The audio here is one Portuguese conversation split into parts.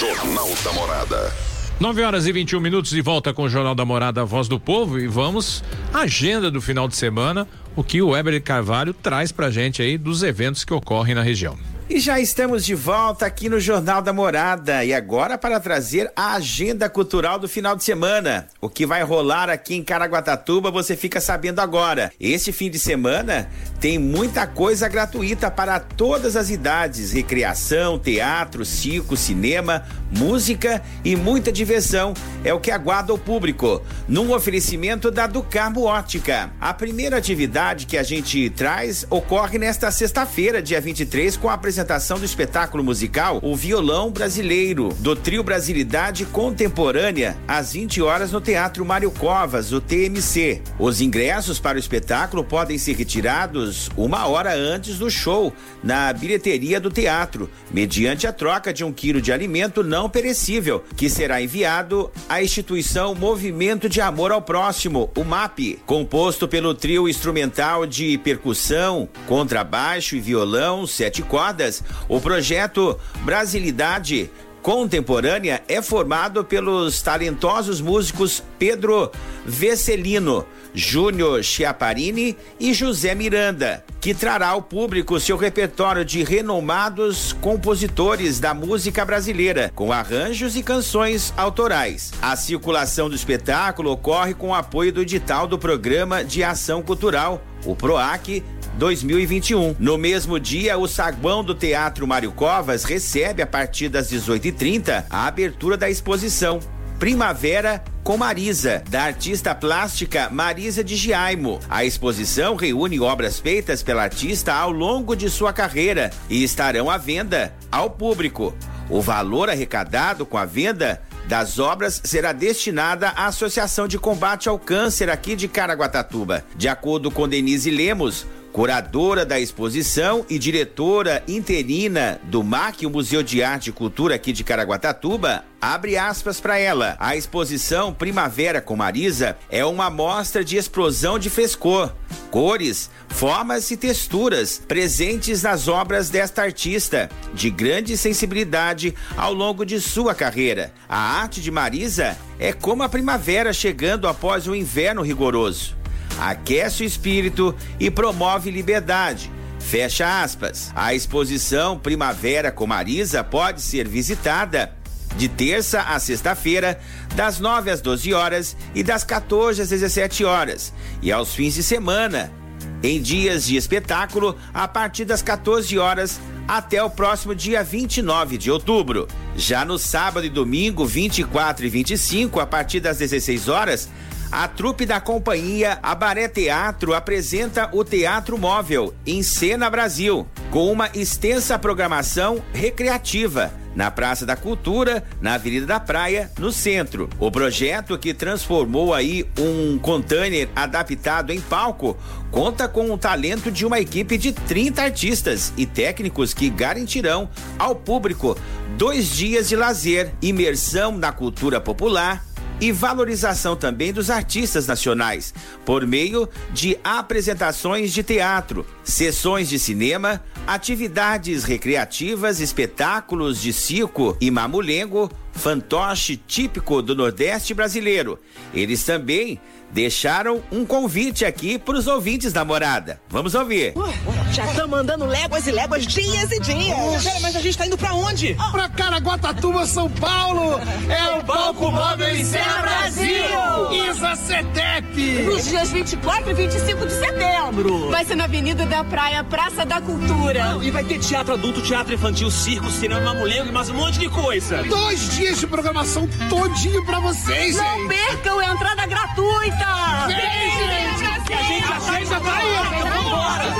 Jornal da Morada. 9 horas e 21 minutos de volta com o Jornal da Morada, Voz do Povo e vamos à agenda do final de semana, o que o Weber Carvalho traz pra gente aí dos eventos que ocorrem na região. E já estamos de volta aqui no Jornal da Morada e agora para trazer a agenda cultural do final de semana. O que vai rolar aqui em Caraguatatuba você fica sabendo agora. Este fim de semana tem muita coisa gratuita para todas as idades: recreação, teatro, circo, cinema, música e muita diversão. É o que aguarda o público. Num oferecimento da Ducarmo Ótica. A primeira atividade que a gente traz ocorre nesta sexta-feira, dia 23, com a apresentação apresentação do espetáculo musical O Violão Brasileiro, do trio Brasilidade Contemporânea, às 20 horas no Teatro Mário Covas, o TMC. Os ingressos para o espetáculo podem ser retirados uma hora antes do show, na bilheteria do teatro, mediante a troca de um quilo de alimento não perecível, que será enviado à instituição Movimento de Amor ao Próximo, o MAP, composto pelo trio instrumental de percussão, contrabaixo e violão, sete cordas o projeto Brasilidade Contemporânea é formado pelos talentosos músicos Pedro Vescelino, Júnior Chiaparini e José Miranda, que trará ao público seu repertório de renomados compositores da música brasileira, com arranjos e canções autorais. A circulação do espetáculo ocorre com o apoio do edital do Programa de Ação Cultural, o PROAC 2021. No mesmo dia, o saguão do Teatro Mário Covas recebe, a partir das 18h30, a abertura da exposição. Primavera com Marisa, da artista plástica Marisa de Giaimo. A exposição reúne obras feitas pela artista ao longo de sua carreira e estarão à venda ao público. O valor arrecadado com a venda das obras será destinada à Associação de Combate ao Câncer aqui de Caraguatatuba. De acordo com Denise Lemos, curadora da exposição e diretora interina do MAC, o Museu de Arte e Cultura aqui de Caraguatatuba, abre aspas para ela. A exposição Primavera com Marisa é uma mostra de explosão de frescor, cores, formas e texturas presentes nas obras desta artista, de grande sensibilidade ao longo de sua carreira. A arte de Marisa é como a primavera chegando após o inverno rigoroso aquece o espírito e promove liberdade. Fecha aspas. A exposição Primavera com Marisa pode ser visitada de terça a sexta-feira, das 9 às 12 horas e das 14 às 17 horas, e aos fins de semana, em dias de espetáculo, a partir das 14 horas até o próximo dia 29 de outubro. Já no sábado e domingo, 24 e 25, a partir das 16 horas, a trupe da companhia Abaré Teatro apresenta o Teatro Móvel em Cena Brasil, com uma extensa programação recreativa na Praça da Cultura, na Avenida da Praia, no centro. O projeto que transformou aí um container adaptado em palco conta com o talento de uma equipe de 30 artistas e técnicos que garantirão ao público dois dias de lazer, imersão na cultura popular e valorização também dos artistas nacionais, por meio de apresentações de teatro, sessões de cinema, atividades recreativas, espetáculos de circo e mamulengo, fantoche típico do Nordeste brasileiro. Eles também deixaram um convite aqui para os ouvintes da morada. Vamos ouvir. já estamos andando léguas e léguas, dias e dias. Pera, mas a gente está indo para onde? Oh. Para Caraguatatuba, São Paulo. É o Palco Móvel em Cena Brasil. Isa Cetep. Nos dias 24 e 25 de setembro. Vai ser na Avenida da Praia, Praça da Cultura. e vai ter teatro adulto, teatro infantil, circo, cinema, mamulengo e mais um monte de coisa. Dois dias de programação todinho para vocês, Não hein? percam entrada gratuita. Vem, gente! A gente já vai. Vambora.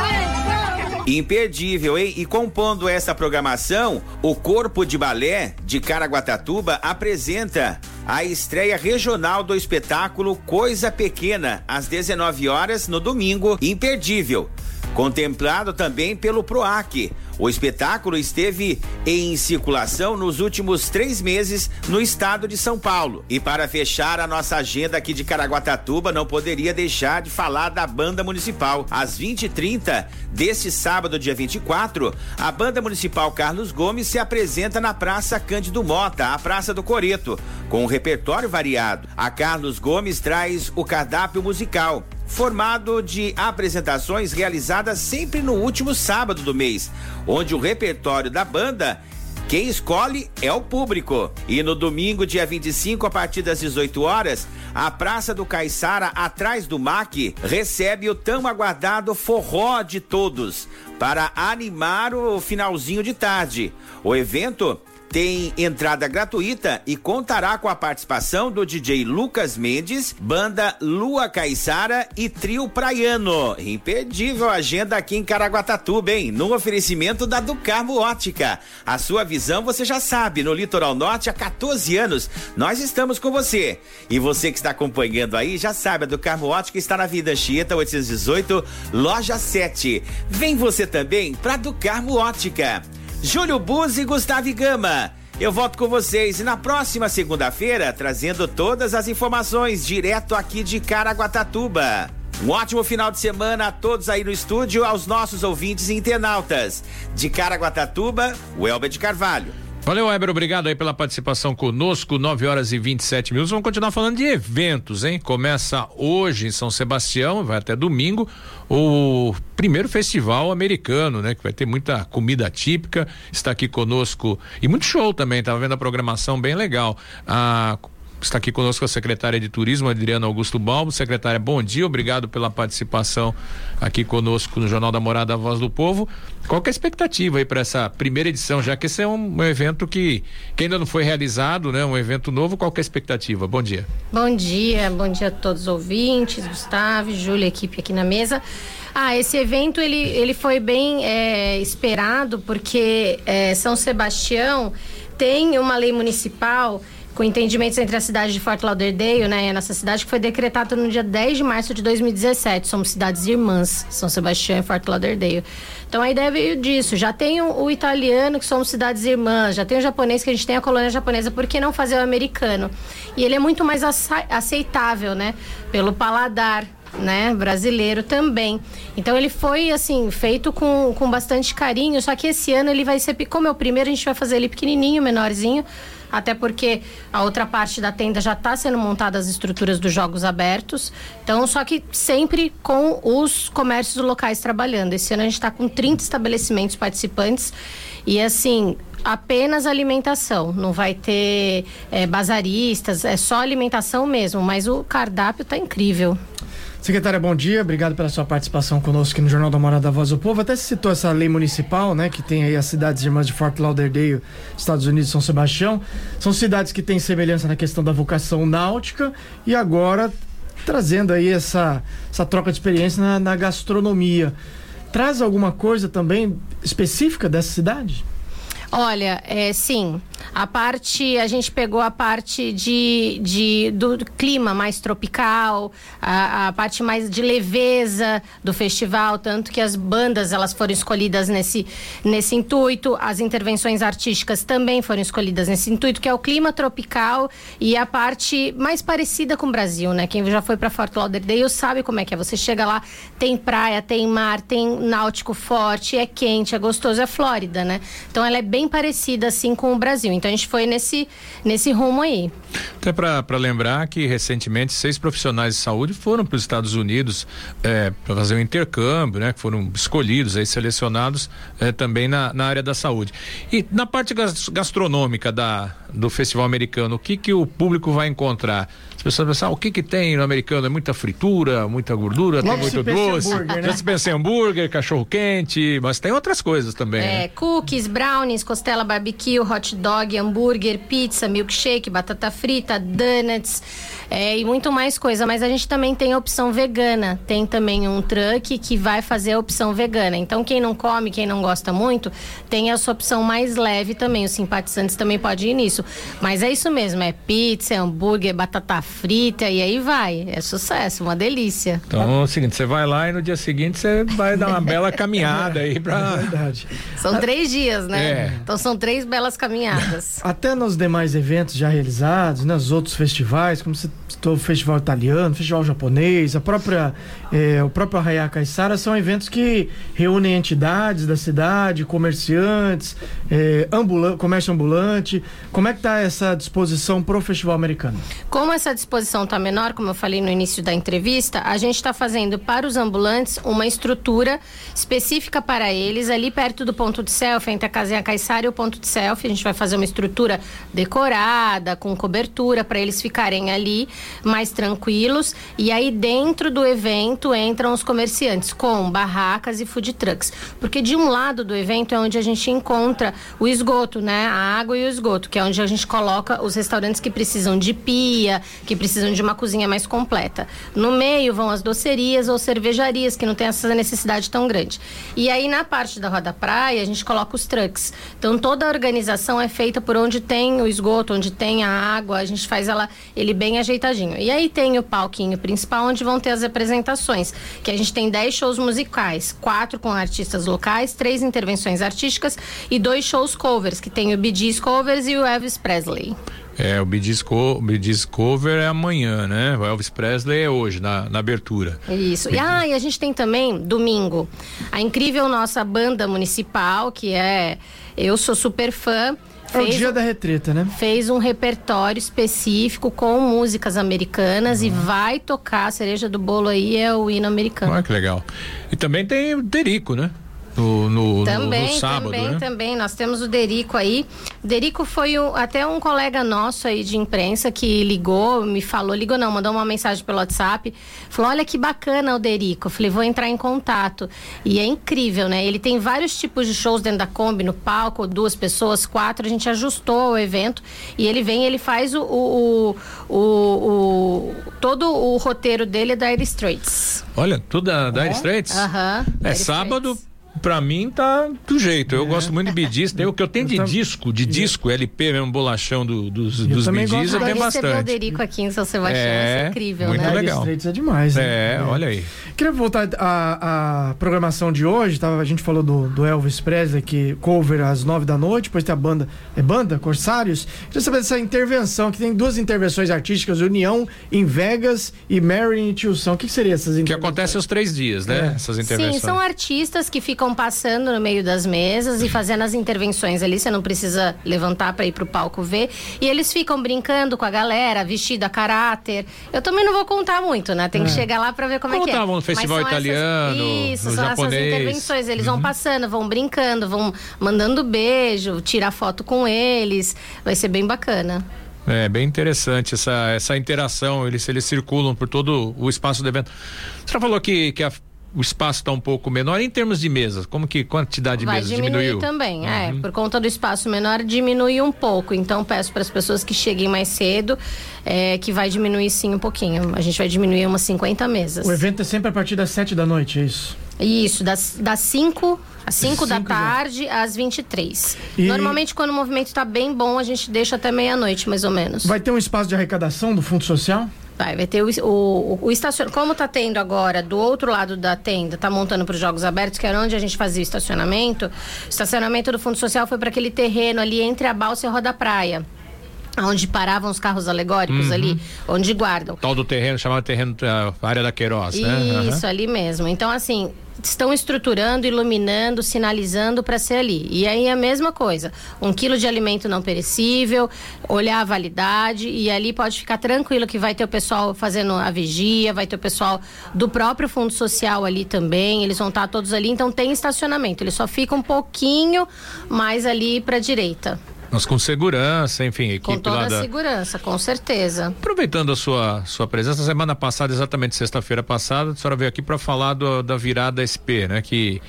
Imperdível, hein? E compondo essa programação, o Corpo de Balé de Caraguatatuba apresenta a estreia regional do espetáculo Coisa Pequena, às 19 horas no domingo. Imperdível. Contemplado também pelo PROAC. O espetáculo esteve em circulação nos últimos três meses no estado de São Paulo. E para fechar a nossa agenda aqui de Caraguatatuba, não poderia deixar de falar da banda municipal. Às 20h30 deste sábado, dia 24, a banda municipal Carlos Gomes se apresenta na Praça Cândido Mota, a Praça do Coreto, com um repertório variado. A Carlos Gomes traz o cardápio musical formado de apresentações realizadas sempre no último sábado do mês, onde o repertório da banda quem escolhe é o público. E no domingo, dia 25, a partir das 18 horas, a Praça do Caiçara, atrás do MAC, recebe o tão aguardado forró de todos para animar o finalzinho de tarde. O evento tem entrada gratuita e contará com a participação do DJ Lucas Mendes, banda Lua Caiçara e Trio Praiano. Imperdível agenda aqui em Caraguatatuba, hein? No oferecimento da Ducarmo Ótica. A sua visão você já sabe, no Litoral Norte há 14 anos. Nós estamos com você. E você que está acompanhando aí já sabe, a Ducarmo Ótica está na Vida Anchieta 818, loja 7. Vem você também para Ducarmo Ótica. Júlio Buzzi e Gustavo Gama. Eu volto com vocês na próxima segunda-feira, trazendo todas as informações direto aqui de Caraguatatuba. Um ótimo final de semana a todos aí no estúdio, aos nossos ouvintes e internautas. De Caraguatatuba, o Elber de Carvalho. Valeu, Weber, obrigado aí pela participação conosco, 9 horas e 27 minutos. Vamos continuar falando de eventos, hein? Começa hoje em São Sebastião, vai até domingo, o primeiro festival americano, né? Que vai ter muita comida típica. Está aqui conosco e muito show também. Tava vendo a programação bem legal. A Está aqui conosco a secretária de Turismo, Adriana Augusto Balbo. Secretária, bom dia, obrigado pela participação aqui conosco no Jornal da Morada, a Voz do Povo. Qual é a expectativa aí para essa primeira edição, já que esse é um, um, evento que, que ainda não foi realizado, né? Um evento novo, qual é a expectativa? Bom dia. Bom dia, bom dia a todos os ouvintes, Gustavo, Júlia, equipe aqui na mesa. Ah, esse evento ele, ele foi bem é, esperado porque é, São Sebastião tem uma lei municipal com entendimentos entre a cidade de Fort Lauderdale, né, e a nossa cidade, que foi decretado no dia 10 de março de 2017. Somos cidades irmãs, São Sebastião e Fort Lauderdale. Então a ideia veio disso. Já tem o, o, italiano, que somos cidades irmãs, já tem o japonês, que a gente tem a colônia japonesa, por que não fazer o americano? E ele é muito mais aceitável, né? Pelo paladar, né, brasileiro também. Então ele foi assim feito com, com bastante carinho. Só que esse ano ele vai ser como é o primeiro a gente vai fazer ele pequenininho, menorzinho, até porque a outra parte da tenda já está sendo montada as estruturas dos jogos abertos. Então, só que sempre com os comércios locais trabalhando. Esse ano a gente está com 30 estabelecimentos participantes e assim apenas alimentação, não vai ter é, bazaristas, é só alimentação mesmo, mas o cardápio está incrível. Secretária, bom dia. Obrigado pela sua participação conosco aqui no Jornal da Morada da Voz do Povo. Até se citou essa lei municipal, né, que tem aí as cidades irmãs de Fort Lauderdale, Estados Unidos São Sebastião. São cidades que têm semelhança na questão da vocação náutica e agora trazendo aí essa, essa troca de experiência na, na gastronomia. Traz alguma coisa também específica dessa cidade? Olha, é, sim. A parte, a gente pegou a parte de, de do clima mais tropical, a, a, parte mais de leveza do festival, tanto que as bandas elas foram escolhidas nesse, nesse intuito, as intervenções artísticas também foram escolhidas nesse intuito, que é o clima tropical e a parte mais parecida com o Brasil, né? Quem já foi para Fort Lauderdale sabe como é que é. Você chega lá, tem praia, tem mar, tem náutico forte, é quente, é gostoso, é Flórida, né? Então ela é bem parecida assim com o Brasil. Então a gente foi nesse, nesse rumo aí. Até para lembrar que recentemente seis profissionais de saúde foram para os Estados Unidos é, para fazer um intercâmbio, né? Que foram escolhidos, aí, selecionados é, também na, na área da saúde. E na parte gastronômica da, do festival americano, o que, que o público vai encontrar? As pessoas pensam, ah, o que que tem no americano? É muita fritura, muita gordura, Logo tem muito doce. Hambúrguer, né? Já se pensa em hambúrguer, cachorro quente, mas tem outras coisas também. É, né? cookies, brownies, costela barbecue, hot dog, hambúrguer, pizza, milkshake, batata frita, donuts é, e muito mais coisa. Mas a gente também tem a opção vegana. Tem também um truck que vai fazer a opção vegana. Então, quem não come, quem não gosta muito, tem essa opção mais leve também. Os simpatizantes também podem ir nisso. Mas é isso mesmo: é pizza, é hambúrguer, batata frita e aí vai. É sucesso, uma delícia. Então é o seguinte: você vai lá e no dia seguinte você vai dar uma bela caminhada aí pra. É verdade. São três dias, né? É. Então são três belas caminhadas. Até nos demais eventos já realizados, nos outros festivais, como você citou o festival italiano, festival japonês, a própria, eh, o próprio Arraiá Caiçara, são eventos que reúnem entidades da cidade, comerciantes, eh, ambulan comércio ambulante. Como é que está essa disposição pro festival americano? Como essa disposição está menor, como eu falei no início da entrevista, a gente está fazendo para os ambulantes uma estrutura específica para eles, ali perto do ponto de selfie, entre a casinha Caiçara e o ponto de selfie. A gente vai fazer uma estrutura decorada, com cobertura, para eles ficarem ali mais tranquilos. E aí, dentro do evento, entram os comerciantes com barracas e food trucks. Porque de um lado do evento é onde a gente encontra o esgoto, né? A água e o esgoto, que é onde a gente coloca os restaurantes que precisam de pia, que precisam de uma cozinha mais completa. No meio vão as docerias ou cervejarias, que não tem essa necessidade tão grande. E aí, na parte da Roda Praia, a gente coloca os trucks. Então, toda a organização é feita por onde tem o esgoto, onde tem a água, a gente faz ela, ele bem ajeitadinho. E aí tem o palquinho principal, onde vão ter as apresentações, que a gente tem 10 shows musicais, quatro com artistas locais, três intervenções artísticas e dois shows covers, que tem o Bee Gees covers e o Elvis Presley. É, o Bee Gees, Co Bee Gees Cover é amanhã, né? O Elvis Presley é hoje, na, na abertura. Isso. E, ah, e a gente tem também, domingo, a incrível nossa banda municipal, que é. Eu sou super fã. É o fez dia um- da retreta, né? fez um repertório específico com músicas americanas e vai tocar a cereja do bolo aí é o hino americano. Olha que legal. E também tem o Derico, né? No, no, no- Também, no sábado, também, né? também. Nós temos o Derico aí. Derico foi o- até um colega nosso aí de imprensa que ligou, me falou, ligou não, mandou uma mensagem pelo WhatsApp. Falou: olha que bacana o Derico. Eu falei, vou entrar em contato. E é incrível, né? Ele tem vários tipos de shows dentro da Kombi, no palco, duas pessoas, quatro. A gente ajustou o evento e ele vem, ele faz o. o, o, o- todo o roteiro dele é da Dire Straits. Olha, tudo da Dire Straits? Aham. É Dire sábado. Straits. Pra mim tá do jeito. Eu gosto muito de bidis. Tem o que eu tenho de tam- disco, de disco, LP mesmo, bolachão do- dos, dos também bidis, eu tenho bastante. Derico aqui em São Sebastião, É, isso é incrível, muito né? Legal. Straits é demais, né? É, olha aí. Queria voltar à, à programação de hoje. Tava, a gente falou do, do Elvis Presley, que cover às nove da noite. Depois tem a banda. É banda? Corsários? Queria saber dessa intervenção, que tem duas intervenções artísticas: União em Vegas e Mary em Tilson. O que, que seria essas Que intervenções? acontece aos três dias, né? É. Essas intervenções. Sim, são artistas que ficam passando no meio das mesas e fazendo as intervenções ali. Você não precisa levantar para ir pro palco ver. E eles ficam brincando com a galera, vestido a caráter. Eu também não vou contar muito, né? Tem que chegar lá para ver como é que é. no Mas festival são essas- italiano, Isso, no são japonês. essas intervenções. Eles vão passando, vão brincando, vão mandando beijo, tirar foto com eles. Vai ser bem bacana. É bem interessante essa, essa interação. Eles, eles circulam por todo o espaço do evento. Você já falou que, que a- o espaço está um pouco menor em termos de mesas. Como que quantidade de Vai mesas diminuir diminuiu? também, é. Uhum. Por conta do espaço menor, diminui um pouco. Então, peço para as pessoas que cheguem mais cedo é, que vai diminuir sim um pouquinho. A gente vai diminuir umas 50 mesas. O evento é sempre a partir das sete da noite, é isso? Isso, das, das 5 às 5 da Cinco da- tarde às 23. E- Normalmente, quando o movimento está bem bom, a gente deixa até meia-noite, mais ou menos. Vai ter um espaço de arrecadação do Fundo Social? Vai, vai ter o, o, o estacionamento. Como tá tendo agora do outro lado da tenda, tá montando para os Jogos Abertos, que era onde a gente fazia o estacionamento. O estacionamento do Fundo Social foi para aquele terreno ali entre a balsa e a roda praia. Onde paravam os carros alegóricos Uhum. ali, onde guardam. Tal do terreno, chamado terreno, a área da Queiroz, né? Isso, ali mesmo. Então, assim, estão estruturando, iluminando, sinalizando para ser ali. E aí é a mesma coisa. Um quilo de alimento não perecível, olhar a validade e ali pode ficar tranquilo que vai ter o pessoal fazendo a vigia, vai ter o pessoal do próprio Fundo Social ali também. Eles vão estar todos ali, então tem estacionamento. Ele só fica um pouquinho mais ali para direita. Mas com segurança, enfim, equipe Com toda a segurança, com certeza. Aproveitando a sua, sua presença, semana passada, exatamente sexta-feira passada, a senhora veio aqui para falar do- da virada SP, né? Que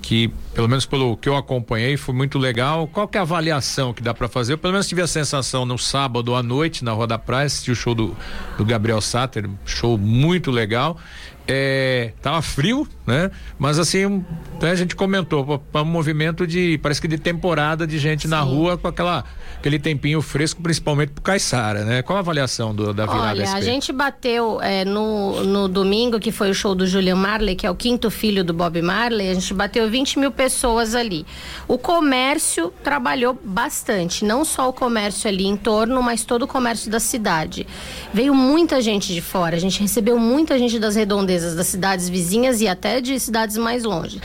que pelo menos pelo que eu acompanhei foi muito legal. Qual que é a avaliação que dá para fazer? Eu, pelo menos tive a sensação no sábado à noite na Rua da Praia, assisti o show do, do Gabriel Satter, show muito legal. É, tava frio, né? Mas assim, né, a gente comentou, para um movimento de, parece que de temporada de gente Sim. na rua com aquela aquele tempinho fresco, principalmente pro Caissara, né? Qual a avaliação do, da virada Olha, SP? a gente bateu é, no, no domingo, que foi o show do Julian Marley, que é o quinto filho do Bob Marley, a gente bateu 20 mil pessoas ali. O comércio trabalhou bastante, não só o comércio ali em torno, mas todo o comércio da cidade. Veio muita gente de fora, a gente recebeu muita gente das redondezas das cidades vizinhas e até de cidades mais longe.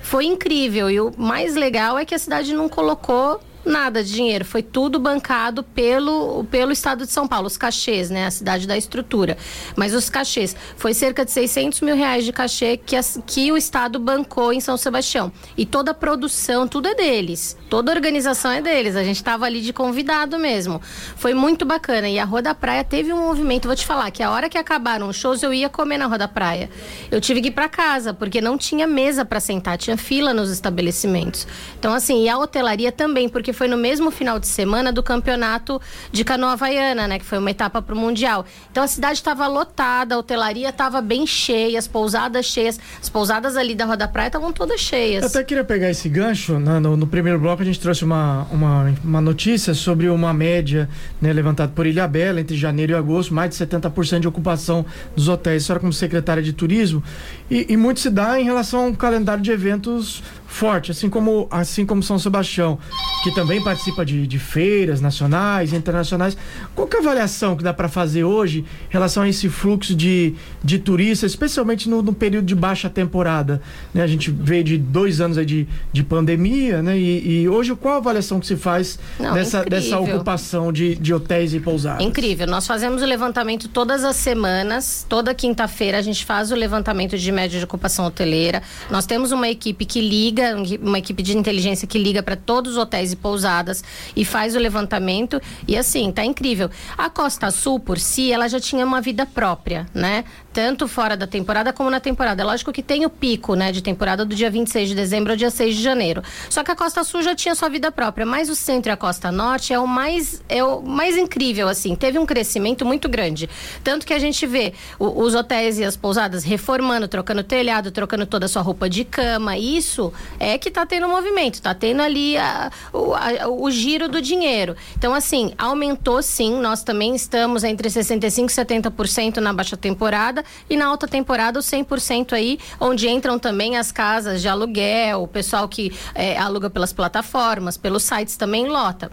Foi incrível e o mais legal é que a cidade não colocou nada de dinheiro, foi tudo bancado pelo, pelo Estado de São Paulo, os cachês, né? A cidade da estrutura. Mas os cachês, foi cerca de 600 mil reais de cachê que, as, que o Estado bancou em São Sebastião. E toda a produção, tudo é deles. Toda a organização é deles. A gente estava ali de convidado mesmo. Foi muito bacana. E a Rua da Praia teve um movimento, vou te falar, que a hora que acabaram os shows, eu ia comer na Rua da Praia. Eu tive que ir para casa, porque não tinha mesa para sentar, tinha fila nos estabelecimentos. Então, assim, e a hotelaria também, porque foi no mesmo final de semana do campeonato de canoa havaiana, né? Que foi uma etapa para o Mundial. Então a cidade estava lotada, a hotelaria estava bem cheia, as pousadas cheias. As pousadas ali da Roda Praia estavam todas cheias. Eu até queria pegar esse gancho. Né? No, no, primeiro bloco a gente trouxe uma, uma, uma notícia sobre uma média né, levantada por Ilha Bela entre janeiro e agosto, mais de 70% de ocupação dos hotéis. A senhora como secretária de turismo. E, e muito se dá em relação ao calendário de eventos forte, assim como, assim como São Sebastião, que também participa de, de feiras nacionais, internacionais. Qual é a avaliação que dá para fazer hoje em relação a esse fluxo de, de turistas, especialmente no, no período de baixa temporada? Né? A gente veio de dois anos aí de, de pandemia, né? E, e hoje qual a avaliação que se faz Não, dessa, dessa ocupação de, de hotéis e pousadas? Incrível. Nós fazemos o levantamento todas as semanas, toda quinta-feira a gente faz o levantamento de média de ocupação hoteleira. Nós temos uma equipe que liga liga, uma equipe de inteligência que liga para todos os hotéis e pousadas e faz o levantamento. E assim, tá incrível. A Costa Sul, por si, ela já tinha uma vida própria, né? Tanto fora da temporada como na temporada. É lógico que tem o pico, né, de temporada do dia 26 de dezembro ao dia 6 de janeiro. Só que a Costa Sul já tinha sua vida própria, mas o centro e a Costa Norte é o mais é o mais incrível assim, teve um crescimento muito grande. Tanto que a gente vê o, os hotéis e as pousadas reformando, trocando telhado, trocando toda a sua roupa de cama. Isso é que está tendo movimento, está tendo ali a, o, a, o giro do dinheiro. Então, assim, aumentou sim. Nós também estamos entre 65% e 70% na baixa temporada e na alta temporada o 100% aí, onde entram também as casas de aluguel, o pessoal que é, aluga pelas plataformas, pelos sites também lota.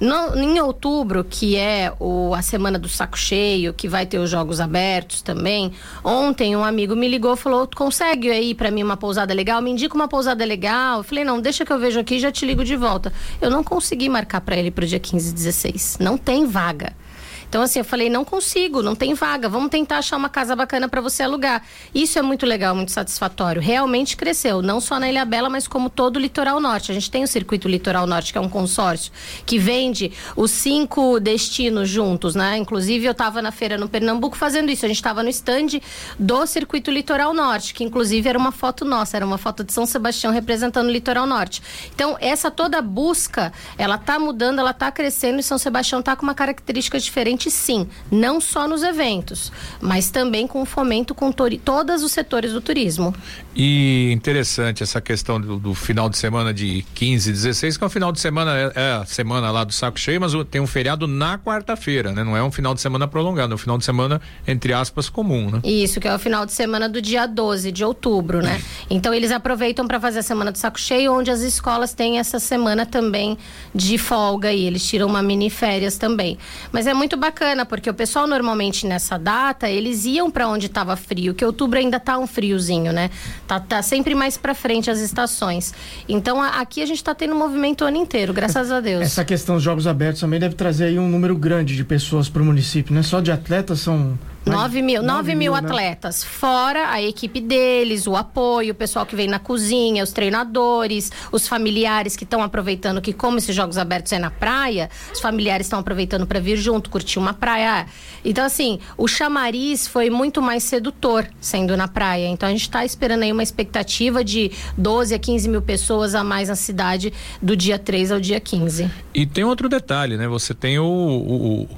No, em outubro, que é o, a semana do saco cheio, que vai ter os jogos abertos também, ontem um amigo me ligou e falou: consegue aí para mim uma pousada legal? Me indica uma pousada legal. Eu falei: não, deixa que eu vejo aqui e já te ligo de volta. Eu não consegui marcar para ele pro dia 15 e 16. Não tem vaga. Então, assim, eu falei, não consigo, não tem vaga, vamos tentar achar uma casa bacana para você alugar. Isso é muito legal, muito satisfatório. Realmente cresceu, não só na Ilha Bela, mas como todo o litoral norte. A gente tem o Circuito Litoral Norte, que é um consórcio que vende os cinco destinos juntos, né? Inclusive, eu estava na feira no Pernambuco fazendo isso. A gente estava no stand do Circuito Litoral Norte, que inclusive era uma foto nossa, era uma foto de São Sebastião representando o litoral norte. Então, essa toda busca, ela tá mudando, ela tá crescendo e São Sebastião tá com uma característica diferente sim, não só nos eventos, mas também com fomento com todos os setores do turismo. E interessante essa questão do, do, final de semana de 15 e 16, que é o final de semana, é, é, a semana lá do saco cheio, mas tem um feriado na quarta-feira, né? Não é um final de semana prolongado, é um final de semana, entre aspas, comum, né? Isso, que é o final de semana do dia 12 de outubro, né? então eles aproveitam para fazer a semana do saco cheio, onde as escolas têm essa semana também de folga e eles tiram uma mini férias também. Mas é muito bacana, porque o pessoal normalmente nessa data, eles iam para onde estava frio, que outubro ainda tá um friozinho, né? Tá, tá sempre mais para frente as estações. Então a, aqui a gente está tendo movimento o ano inteiro, graças a Deus. Essa questão dos jogos abertos também deve trazer aí um número grande de pessoas para o município, não é só de atletas, são 9 mil, 9 9 mil mil, né? atletas, fora a equipe deles, o apoio, o pessoal que vem na cozinha, os treinadores, os familiares que estão aproveitando que como esses jogos abertos é na praia, os familiares estão aproveitando para vir junto, curtir uma praia. Então assim, o chamariz foi muito mais sedutor sendo na praia. Então a gente está esperando aí uma expectativa de 12 a 15 mil pessoas a mais na cidade do dia 3 ao dia 15. E tem outro detalhe, né? Você tem o, o,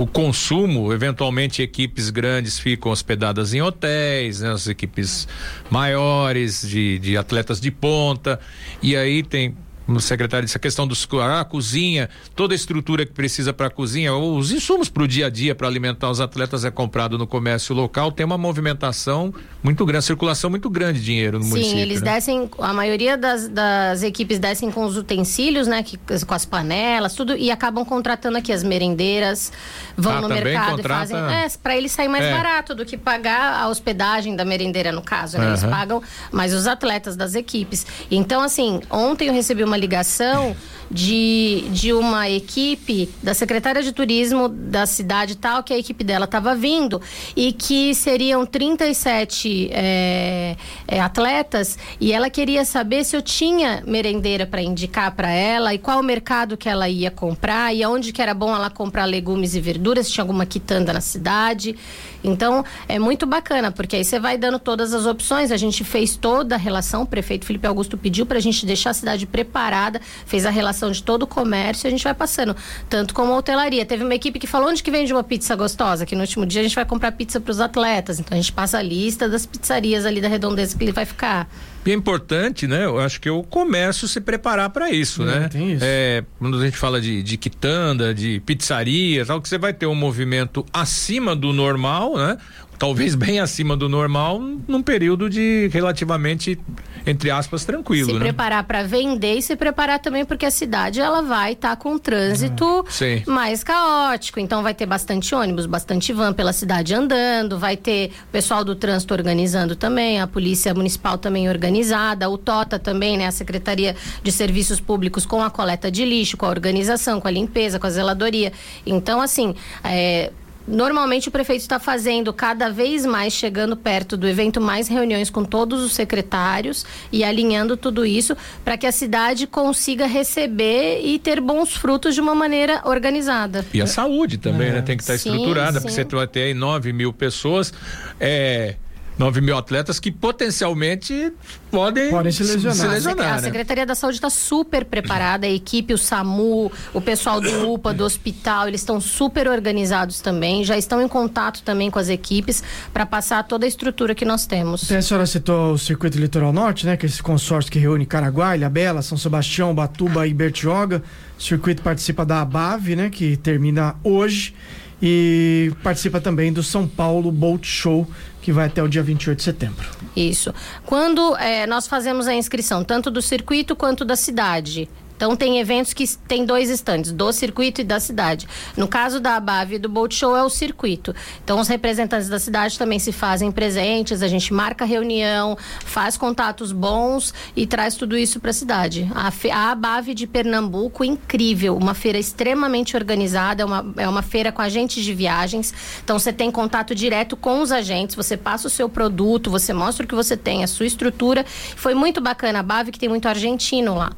o consumo, eventualmente equipes grandes ficam hospedadas em hotéis, né? As equipes maiores de, de atletas de ponta, e aí tem no secretário disse a questão dos ah, a cozinha, toda a estrutura que precisa para a cozinha, os insumos para o dia a dia para alimentar os atletas é comprado no comércio local, tem uma movimentação muito grande, circulação muito grande de dinheiro no Sim, município. eles né? descem, a maioria das, das equipes descem com os utensílios, né? Que, com as panelas, tudo, e acabam contratando aqui as merendeiras, vão Ah, no mercado contrata? e fazem. É, pra eles sair mais É. barato do que pagar a hospedagem da merendeira, no caso, né? Eles Aham. pagam mais os atletas das equipes. Então, assim, ontem eu recebi uma ligação de, de uma equipe da secretária de turismo da cidade tal, que a equipe dela estava vindo e que seriam 37 é, é, atletas e ela queria saber se eu tinha merendeira para indicar para ela e qual o mercado que ela ia comprar e aonde que era bom ela comprar legumes e verduras, se tinha alguma quitanda na cidade. Então, é muito bacana, porque aí você vai dando todas as opções. A gente fez toda a relação, o prefeito Felipe Augusto pediu para a gente deixar a cidade preparada, fez a relação de todo o comércio a gente vai passando, tanto como a hotelaria. Teve uma equipe que falou onde que vende uma pizza gostosa, que no último dia a gente vai comprar pizza para os atletas. Então, a gente passa a lista das pizzarias ali da redondeza que ele vai ficar. E é importante, né? Eu acho que o comércio se preparar para isso, É, né? tem isso. É, quando a gente fala de, de quitanda, de pizzaria, tal, que você vai ter um movimento acima do normal, né? Talvez bem acima do normal, num período de relativamente, entre aspas, tranquilo, se né? preparar para vender e se preparar também porque a cidade ela vai estar com um trânsito Sim. mais caótico. Então vai ter bastante ônibus, bastante van pela cidade andando, vai ter o pessoal do trânsito organizando também, a polícia municipal também organizada, o TOTA também, né, a Secretaria de Serviços Públicos com a coleta de lixo, com a organização, com a limpeza, com a zeladoria. Então assim, é, Normalmente o prefeito está fazendo cada vez mais, chegando perto do evento, mais reuniões com todos os secretários e alinhando tudo isso para que a cidade consiga receber e ter bons frutos de uma maneira organizada. E a saúde também, né? Tem que estar Sim, estruturada, sim. porque você vai ter aí 9 mil pessoas, é, 9 mil atletas que potencialmente podem, Podem se lesionar. a lesionar, né? Secretaria da Saúde está super preparada, a equipe, o SAMU, o pessoal do UPA, do hospital, eles estão super organizados também, já estão em contato também com as equipes para passar toda a estrutura que nós temos. Até a senhora citou o Circuito Litoral Norte, né? Que é esse consórcio que reúne Caraguá, Ilhabela, São Sebastião, Batuba e Bertioga. O circuito participa da ABAV, né? Que termina hoje. E participa também do São Paulo Boat Show, que vai até o dia 28 de setembro. Isso. Quando eh, nós fazemos a inscrição, tanto do circuito quanto da cidade. Então tem eventos que tem dois estandes, do circuito e da cidade. No caso da ABAV e do Boat Show é o circuito. Então os representantes da cidade também se fazem presentes, a gente marca reunião, faz contatos bons e traz tudo isso para a cidade. A, fe- a ABAV de Pernambuco, incrível, uma feira extremamente organizada, é uma, é uma feira com agentes de viagens. Então você tem contato direto com os agentes, você passa o seu produto, você mostra o que você tem, a sua estrutura. Foi muito bacana a ABAV que tem muito argentino lá.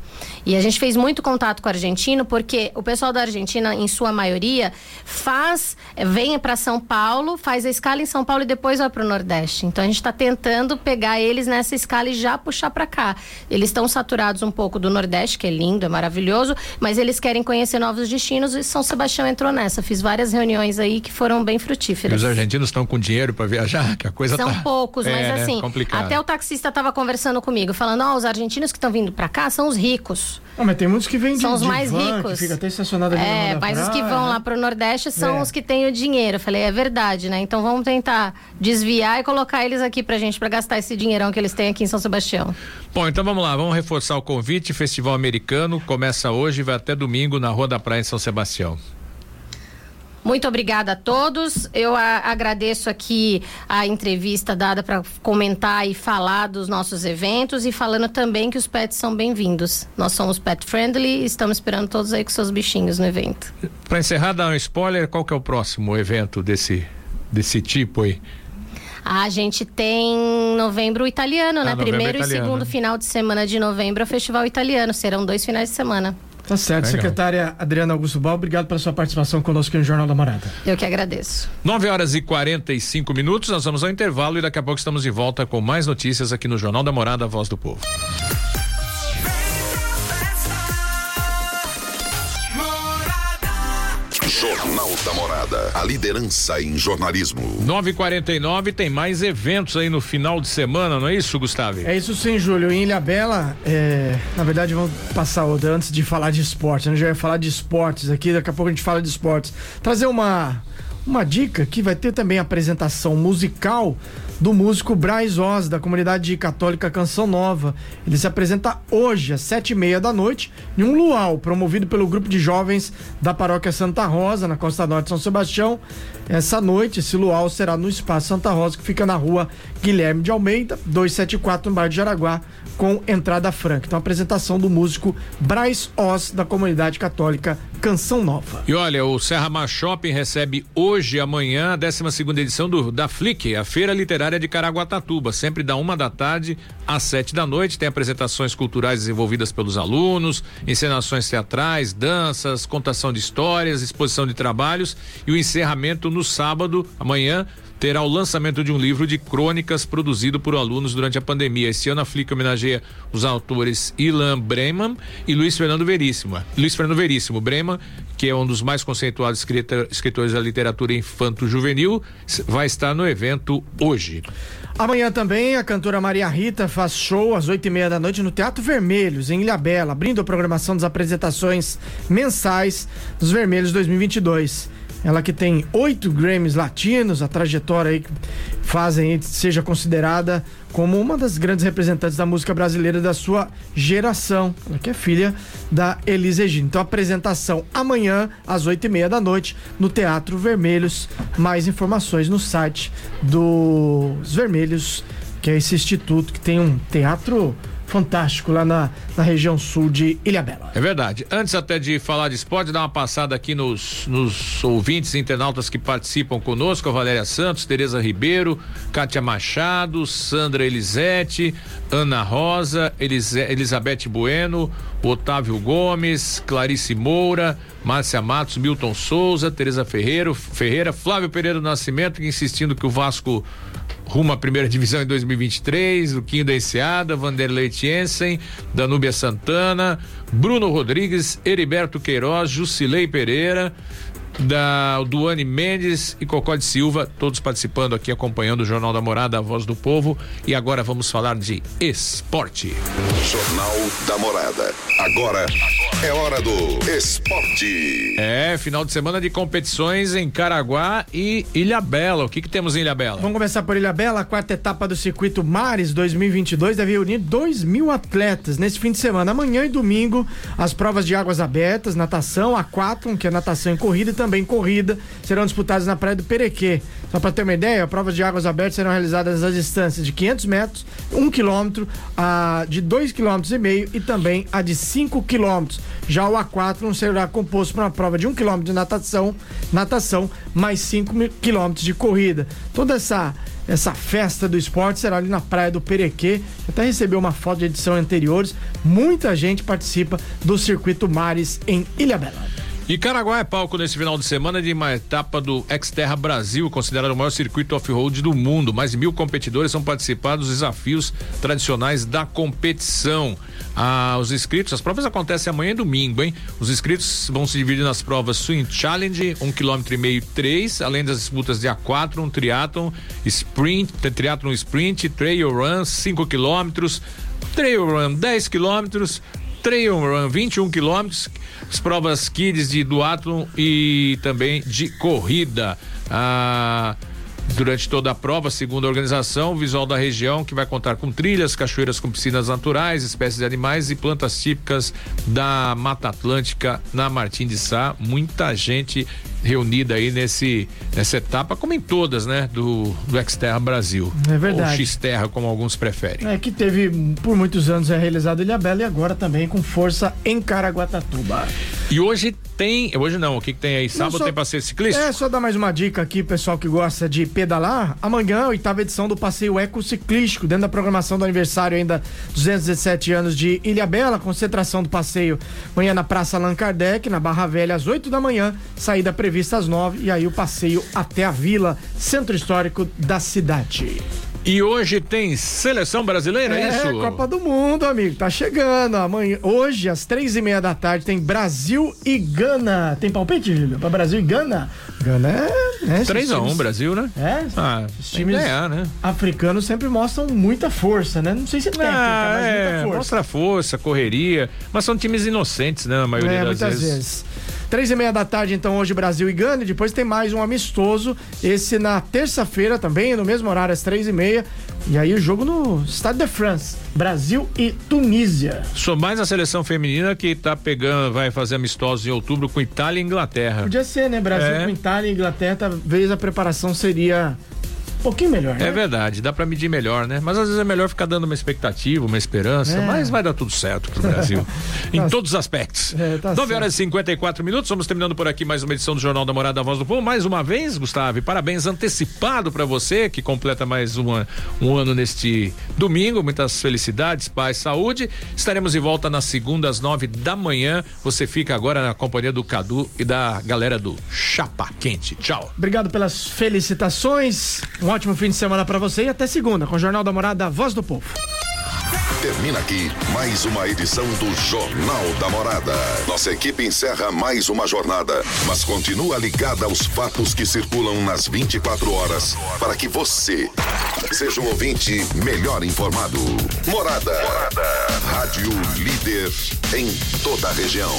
E a gente fez muito contato com o argentino porque o pessoal da Argentina, em sua maioria, faz, eh, vem para São Paulo, faz a escala em São Paulo e depois vai para o Nordeste. Então a gente está tentando pegar eles nessa escala e já puxar para cá. Eles estão saturados um pouco do Nordeste, que é lindo, é maravilhoso, mas eles querem conhecer novos destinos e São Sebastião entrou nessa. Fiz várias reuniões aí que foram bem E frutíferas. os argentinos estão com dinheiro para viajar, que a coisa São tá... poucos, é, mas né? assim, Complicado. até o taxista estava conversando comigo, falando: ó, os argentinos que estão vindo para cá são os ricos. Ah, mas tem muitos que vêm de, São os de mais van, ricos. que fica até estacionado ali É, mas os que praia, vão né? lá pro Nordeste são É. os que têm o dinheiro. Eu falei, é verdade, né? Então vamos tentar desviar e colocar eles aqui pra gente, pra gastar esse dinheirão que eles têm aqui em São Sebastião. Bom, então vamos lá, vamos reforçar o convite. Festival Americano começa hoje e vai até domingo na Rua da Praia em São Sebastião. Muito obrigada a todos. Eu a- agradeço aqui a entrevista dada para comentar e falar dos nossos eventos e falando também que os pets são bem-vindos. Nós somos pet friendly e estamos esperando todos aí com seus bichinhos no evento. Para encerrar, dar um spoiler, qual que é o próximo evento desse desse tipo aí? A gente tem novembro italiano, Ah, né? novembro Primeiro italiano, e segundo né? final de semana de novembro é o Festival Italiano. Serão dois finais de semana. Tá certo, Legal. secretária Adriana Augusto Bal, obrigado pela sua participação conosco no Jornal da Morada. Eu que agradeço. 9 horas e 45 minutos, nós vamos ao intervalo e daqui a pouco estamos de volta com mais notícias aqui no Jornal da Morada, Voz do Povo. Da Morada. A liderança em jornalismo. 9h49 tem mais eventos aí no final de semana, não é isso, Gustavo? É isso sim, Júlio. Em Ilha Bela, é, na verdade, vamos passar outra antes de falar de esporte. A gente já ia falar de esportes aqui, daqui a pouco a gente fala de esportes. Trazer uma, uma dica que vai ter também a apresentação musical do músico Braz Oz, da comunidade católica Canção Nova. Ele se apresenta hoje, às sete e meia da noite, em um luau promovido pelo grupo de jovens da paróquia Santa Rosa, na Costa Norte de São Sebastião. Essa noite, esse luau será no Espaço Santa Rosa, que fica na rua Guilherme de Almeida, 274, no bairro de Jaraguá, com entrada franca. Então, a apresentação do músico Braz Oz, da comunidade católica Canção Nova. E olha, o Serra Mar Shopping recebe hoje e amanhã a 12 segunda edição do, da FLIC, a Feira Literária de Caraguatatuba, sempre da uma da tarde às sete da noite. Tem apresentações culturais desenvolvidas pelos alunos, encenações teatrais, danças, contação de histórias, exposição de trabalhos e o encerramento no sábado, amanhã, terá o lançamento de um livro de crônicas produzido por alunos durante a pandemia. Esse ano a Flick homenageia os autores Ilan Breman e Luiz Fernando Veríssimo. Luiz Fernando Veríssimo Breman, que é um dos mais conceituados escrita- escritores da literatura infanto-juvenil, vai estar no evento hoje. Amanhã também a cantora Maria Rita faz show às oito e meia da noite no Teatro Vermelhos, em Ilhabela, abrindo a programação das apresentações mensais dos Vermelhos 2022. Ela que tem oito Grammys latinos, a trajetória aí que fazem seja considerada como uma das grandes representantes da música brasileira da sua geração. Ela que é filha da Elise Egino. Então, apresentação amanhã às oito e meia da noite no Teatro Vermelhos. Mais informações no site dos Vermelhos, que é esse instituto que tem um teatro fantástico lá na, na região sul de Ilhabela. É verdade. Antes até de falar de esporte, dar uma passada aqui nos, nos ouvintes internautas que participam conosco, a Valéria Santos, Tereza Ribeiro, Kátia Machado, Sandra Elisete, Ana Rosa, Elise- Elizabeth Bueno, Otávio Gomes, Clarice Moura, Márcia Matos, Milton Souza, Tereza Ferreira, Ferreira, Flávio Pereira do Nascimento, insistindo que o Vasco rumo à primeira divisão em 2023, Luquinho da Enseada, Vanderlei Jensen, Danúbia Santana, Bruno Rodrigues, Heriberto Queiroz, Jusilei Pereira, da Duane Mendes e Cocó de Silva, todos participando aqui, acompanhando o Jornal da Morada, a Voz do Povo. E agora vamos falar de esporte. Jornal da Morada. Agora é hora do esporte. É, final de semana de competições em Caraguá e Ilhabela. O que que temos em Ilhabela? Vamos começar por Ilhabela, a quarta etapa do circuito Mares 2022 deve reunir 2 mil atletas nesse fim de semana. Amanhã e domingo, as provas de águas abertas, natação, aquatlon, que é natação e corrida, também corrida, serão disputadas na Praia do Perequê. Só para ter uma ideia, provas de águas abertas serão realizadas às distâncias de 500 metros, 1 quilômetro, a de 2 quilômetros e também a de 5 quilômetros. Já o aquatlon será composto por uma prova de 1 quilômetro de natação, natação mais 5 mil quilômetros de corrida. Toda essa essa festa do esporte será ali na Praia do Perequê. Até recebeu uma foto de edição anteriores. Muita gente participa do circuito Mares em Ilhabela. E Caraguá é palco nesse final de semana de uma etapa do Xterra Brasil, considerado o maior circuito off-road do mundo. Mais de mil competidores vão participar dos desafios tradicionais da competição. Ah, os inscritos, as provas acontecem amanhã e domingo, hein? Os inscritos vão se dividir nas provas Swing Challenge, um quilômetro e meio, três, além das disputas de A4, um triatlon, sprint, triatlon sprint, trail run, 5 quilômetros, trail run 10 quilômetros, Trail Run 21 quilômetros, as provas kids de duatlon e também de corrida. Ah, durante toda a prova, segundo a organização, o visual da região que vai contar com trilhas, cachoeiras com piscinas naturais, espécies de animais e plantas típicas da Mata Atlântica na Martim de Sá. Muita gente reunida aí nesse nessa etapa, como em todas, né, do do Xterra Brasil. É verdade. Ou Xterra, como alguns preferem. É que teve por muitos anos é realizado em Ilhabela e agora também com força em Caraguatatuba. E hoje tem, hoje não, o que, que tem aí? Sábado só, tem passeio ciclístico? É, só dar mais uma dica aqui, pessoal que gosta de pedalar. Amanhã, oitava edição do passeio eco ciclístico, dentro da programação do aniversário ainda 217 anos de Ilha Bela, concentração do passeio amanhã na Praça Allan Kardec, na Barra Velha, às 8 da manhã, saída prevista às 9 e aí o passeio até a Vila, centro histórico da cidade. E hoje tem seleção brasileira, é, é isso? Copa do Mundo, amigo. Tá chegando. Amanhã, hoje, às três e meia da tarde, tem Brasil e Gana. Tem palpite, Júlio? Pra Brasil e Gana? Gana é. Né, 3x1 um, Brasil, né? É? Ah, os times ganhar, né? africanos sempre mostram muita força, né? Não sei se é técnica, ah, mas é, muita força. Mostra força, correria. Mas são times inocentes, né? A maioria é, das muitas vezes. vezes. Três e meia da tarde, então, hoje Brasil e Gana. E depois tem mais um amistoso. Esse na terça-feira também, no mesmo horário, às três e meia. E aí o jogo no Stade de France, Brasil e Tunísia. Sou mais a seleção feminina que tá pegando, vai fazer amistosos em outubro com Itália e Inglaterra. Podia ser, né? Brasil é. com Itália e Inglaterra, talvez a preparação seria um pouquinho melhor, né? É verdade, dá para medir melhor, né? Mas às vezes é melhor ficar dando uma expectativa, uma esperança, é. mas vai dar tudo certo pro Brasil. em tá todos os aspectos. É, tá 9 horas e 54 minutos, estamos terminando por aqui mais uma edição do Jornal da Morada da Voz do Povo. Mais uma vez, Gustavo, parabéns antecipado para você que completa mais uma, um ano neste domingo. Muitas felicidades, paz, saúde. Estaremos de volta na segunda às nove da manhã. Você fica agora na companhia do Cadu e da galera do Chapa Quente. Tchau. Obrigado pelas felicitações. Um ótimo fim de semana para você e até segunda com o Jornal da Morada, Voz do Povo. Termina aqui mais uma edição do Jornal da Morada. Nossa equipe encerra mais uma jornada, mas continua ligada aos fatos que circulam nas 24 horas para que você seja um ouvinte melhor informado. Morada. Morada. Rádio líder em toda a região.